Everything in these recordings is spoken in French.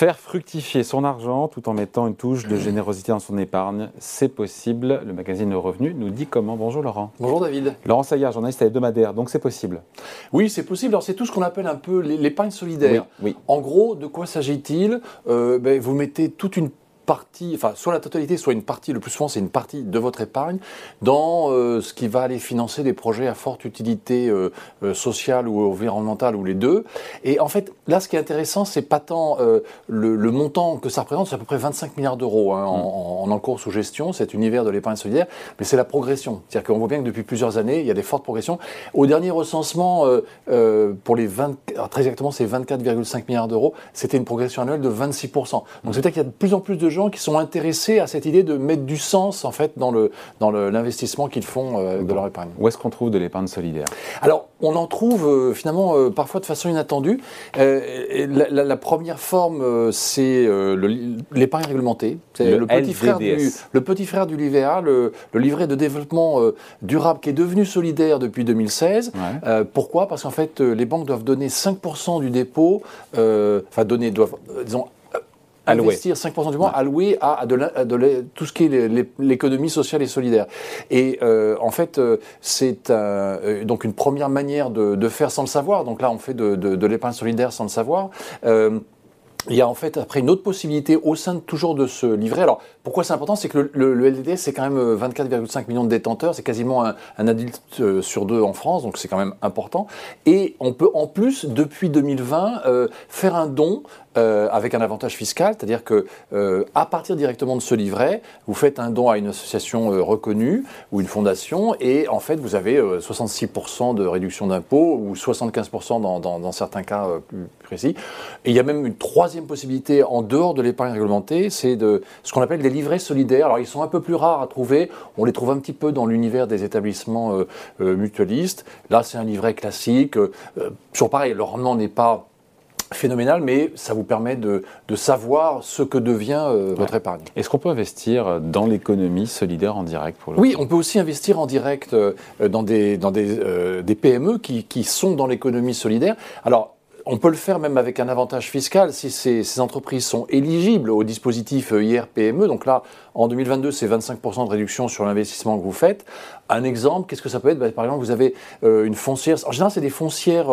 Faire fructifier son argent tout en mettant une touche de générosité dans son épargne, c'est possible. Le magazine Le Revenu nous dit comment. Bonjour Laurent. Bonjour David. Laurent Saillard, journaliste à hebdomadaire, donc c'est possible. Oui, c'est possible. Alors c'est tout ce qu'on appelle un peu l'épargne solidaire. Oui, En gros, de quoi s'agit-il? Euh, ben, Vous mettez toute une partie, enfin soit la totalité, soit une partie, le plus souvent c'est une partie de votre épargne, dans euh, ce qui va aller financer des projets à forte utilité euh, euh, sociale ou environnementale ou les deux. Et en fait, là ce qui est intéressant, c'est pas tant le, montant que ça représente, c'est à peu près 25 milliards d'euros hein, en, en, encours sous gestion, cet univers de l'épargne solidaire, mais c'est la progression. C'est-à-dire qu'on voit bien que depuis plusieurs années, il y a des fortes progressions. Au dernier recensement, pour les 20, très exactement, c'est 24,5 milliards d'euros, c'était une progression annuelle de 26%. Donc c'est-à-dire qu'il y a de plus en plus de gens qui sont intéressés à cette idée de mettre du sens en fait dans le dans l'investissement qu'ils font euh, de leur épargne. Où est-ce qu'on trouve de l'épargne solidaire? Alors on en trouve euh, finalement euh, parfois de façon inattendue. La, première forme c'est l'épargne réglementée. C'est le, petit frère du le petit frère du livret le, livret de développement durable qui est devenu solidaire depuis 2016. pourquoi? Parce qu'en fait les banques doivent donner 5% du dépôt, enfin donner doivent disons investir 5% du mois alloué à, de, tout ce qui est l'économie sociale et solidaire. Et euh, en fait, euh, c'est euh, donc une première manière de, faire sans le savoir. Donc là, on fait de, l'épargne solidaire sans le savoir. Il y a en fait après une autre possibilité au sein de, toujours de ce livret. Alors pourquoi c'est important? C'est que le, le, LDDS c'est quand même 24,5 millions de détenteurs, c'est quasiment un, adulte sur deux en France, donc c'est quand même important. Et on peut en plus depuis 2020 faire un don euh, avec un avantage fiscal, c'est-à-dire que euh, à partir directement de ce livret, vous faites un don à une association euh, reconnue ou une fondation, et en fait vous avez 66% de réduction d'impôts ou 75% dans, dans, dans, certains cas plus précis. Et il y a même une troisième possibilité en dehors de l'épargne réglementée, c'est de ce qu'on appelle des livrets solidaires. Alors ils sont un peu plus rares à trouver, on les trouve un petit peu dans l'univers des établissements mutualistes. Là c'est un livret classique. sur pareil, le rendement n'est pas phénoménal, mais ça vous permet de, savoir ce que devient euh, votre épargne. Est-ce qu'on peut investir dans l'économie solidaire en direct pour Oui, on peut aussi investir en direct euh, dans des, dans des, euh, des PME qui, qui, sont dans l'économie solidaire. Alors, on peut le faire même avec un avantage fiscal si ces, entreprises sont éligibles au dispositif IRPME. Donc là, en 2022, c'est 25% de réduction sur l'investissement que vous faites. Un exemple, qu'est-ce que ça peut être? Bah, Par exemple, vous avez une foncière. En général, c'est des foncières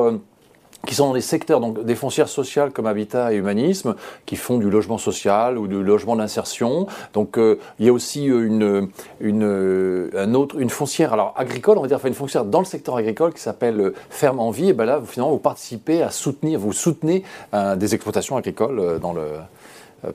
qui sont dans des secteurs, donc des foncières sociales comme Habitat et Humanisme, qui font du logement social ou du logement d'insertion. Donc euh, il y a aussi euh, une, une, euh, un autre, une foncière alors agricole, on va dire, enfin une foncière dans le secteur agricole qui s'appelle Ferme en Vie. Et ben là, vous, finalement, vous participez à soutenir, vous soutenez des exploitations agricoles dans le,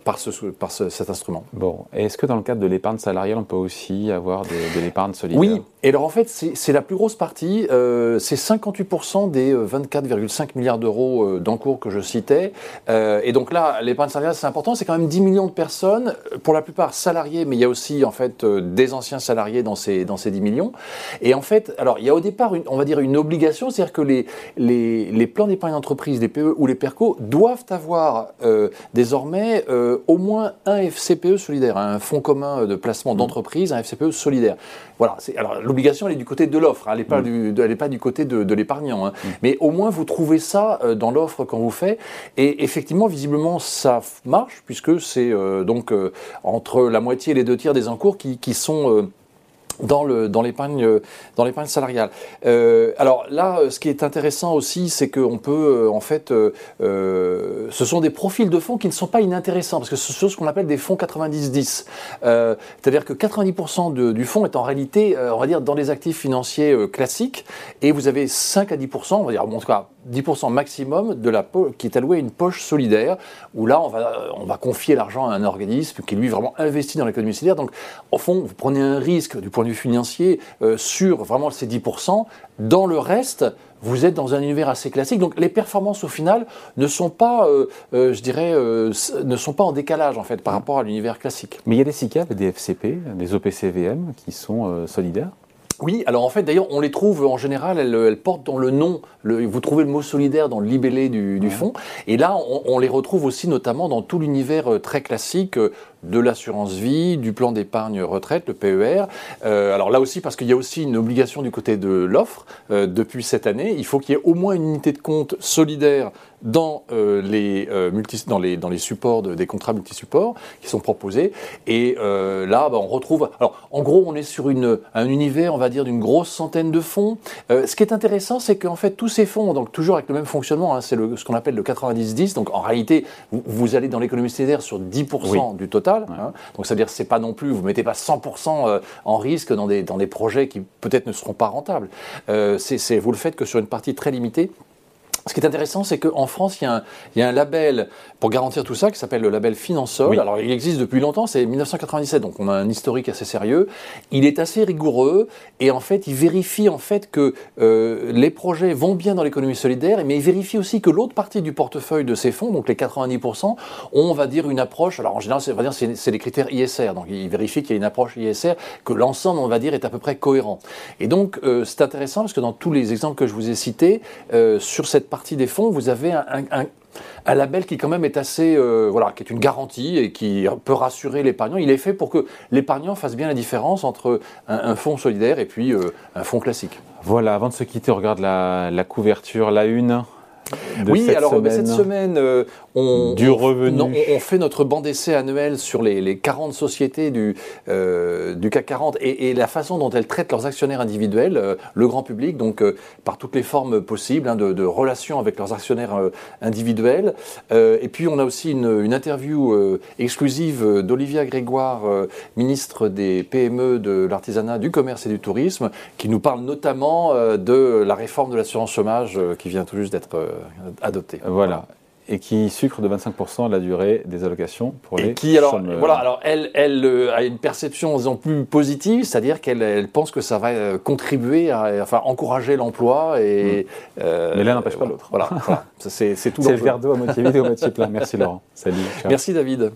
par, ce, par cet instrument. Bon, est-ce que dans le cadre de l'épargne salariale, on peut aussi avoir de, l'épargne solidaire? Oui, et alors en fait, c'est la plus grosse partie, euh, c'est 58% des 24,5 euh, milliards d'euros d'encours que je citais. et donc là, l'épargne salariale, c'est important, c'est quand même 10 millions de personnes, pour la plupart salariés, mais il y a aussi en fait des anciens salariés dans ces, dans ces 10 millions. Et en fait, alors il y a au départ, une, on va dire, une obligation, c'est-à-dire que les, les, les plans d'épargne d'entreprise, les PE ou les PERCO, doivent avoir désormais euh, au moins un FCPE solidaire, un fonds commun de placement d'entreprise, un FCPE solidaire. Voilà. Alors l'obligation, elle est du côté de l'offre, hein, elle n'est pas, mm. pas, du côté de, l'épargnant. Hein. Mm. Mais au moins, vous trouvez ça euh, dans l'offre quand vous faites. Et effectivement, visiblement, ça marche, puisque c'est euh, donc entre la moitié et les deux tiers des encours qui, qui sont dans le dans l'épargne dans l'épargne salariale. Euh, alors là, ce qui est intéressant aussi, c'est qu'on peut euh, en fait, euh, ce sont des profils de fonds qui ne sont pas inintéressants parce que ce sont ce qu'on appelle des fonds 90-10. C'est-à-dire que 90% du fonds est en réalité, on va dire, dans les actifs financiers classiques et vous avez 5 à 10%, on va dire, en tout cas 10% maximum de la qui est alloué à une poche solidaire, où là, on va, on va confier l'argent à un organisme qui, lui, vraiment investit dans l'économie solidaire. Donc, au fond, vous prenez un risque du point de vue financier euh, sur vraiment ces 10%. Dans le reste, vous êtes dans un univers assez classique. Donc, les performances, au final, ne sont pas, euh, euh, je dirais, ne sont pas en décalage, en fait, par rapport à l'univers classique. Mais il y a des SICAV des FCP, des OPCVM qui sont solidaires oui, alors en fait, d'ailleurs, on les trouve en général, elles, portent dans le nom, le, vous trouvez le mot solidaire dans le libellé du, du fonds, et là, on, les retrouve aussi notamment dans tout l'univers euh, très classique, euh, de l'assurance vie, du plan d'épargne retraite, le PER. Euh, alors là aussi, parce qu'il y a aussi une obligation du côté de l'offre, euh, depuis cette année, il faut qu'il y ait au moins une unité de compte solidaire dans, euh, les, multi, dans, les, dans les supports des contrats multisupports qui sont proposés. Et là, bah, on retrouve... Alors, en gros, on est sur une, un univers, on va dire, d'une grosse centaine de fonds. ce qui est intéressant, c'est qu'en fait, tous ces fonds, donc toujours avec le même fonctionnement, hein, c'est ce qu'on appelle le 90-10, donc en réalité, vous, allez dans l'économie solidaire sur 10% du total. Hein. donc, c'est-à-dire c'est pas non plus, vous mettez pas 100% euh, en risque dans des, dans des projets qui peut-être ne seront pas rentables. Euh, c'est vous le faites que sur une partie très limitée. Ce qui est intéressant, c'est qu'en France, il y, a un, il y, a un, label pour garantir tout ça qui s'appelle le label Finansol. Alors, il existe depuis longtemps, c'est 1997, donc on a un historique assez sérieux. Il est assez rigoureux et en fait, il vérifie en fait que euh, les projets vont bien dans l'économie solidaire, mais il vérifie aussi que l'autre partie du portefeuille de ces fonds, donc les 90%, ont, on va dire, une approche. Alors, en général, c'est les critères ISR. Donc, il vérifie qu'il y a une approche ISR, que l'ensemble, on va dire, est à peu près cohérent. Et donc, euh, c'est intéressant parce que dans tous les exemples que je vous ai cités, euh, sur cette partie des fonds, vous avez un, label qui quand même est assez, euh, voilà, qui est une garantie et qui peut rassurer l'épargnant. Il est fait pour que l'épargnant fasse bien la différence entre un, fonds solidaire et puis euh, un fonds classique. Voilà, avant de se quitter, on regarde la, la couverture, la une oui, alors cette semaine, euh, on, du revenu. on, fait notre banc d'essai annuel sur les, 40 sociétés du, euh, du CAC 40 et, la façon dont elles traitent leurs actionnaires individuels, euh, le grand public, donc par toutes les formes possibles hein, de, relations avec leurs actionnaires individuels. et puis on a aussi une, une interview exclusive d'Olivia Grégoire, ministre des PME, de l'artisanat, du commerce et du tourisme, qui nous parle notamment de la réforme de l'assurance chômage qui vient tout juste d'être euh, adopté. Voilà. Et qui sucre de 25% la durée des allocations pour et les qui, alors, Voilà, alors elle, elle euh, a une perception disons, plus positive, c'est-à-dire qu'elle pense que ça va euh, contribuer à enfin, encourager l'emploi. Et, mm. Mais l'un n'empêche pas l'autre. Voilà, c'est tout. C'est le verre d'eau à moitié vide et à moitié plein. Merci Laurent. Salut. Merci David.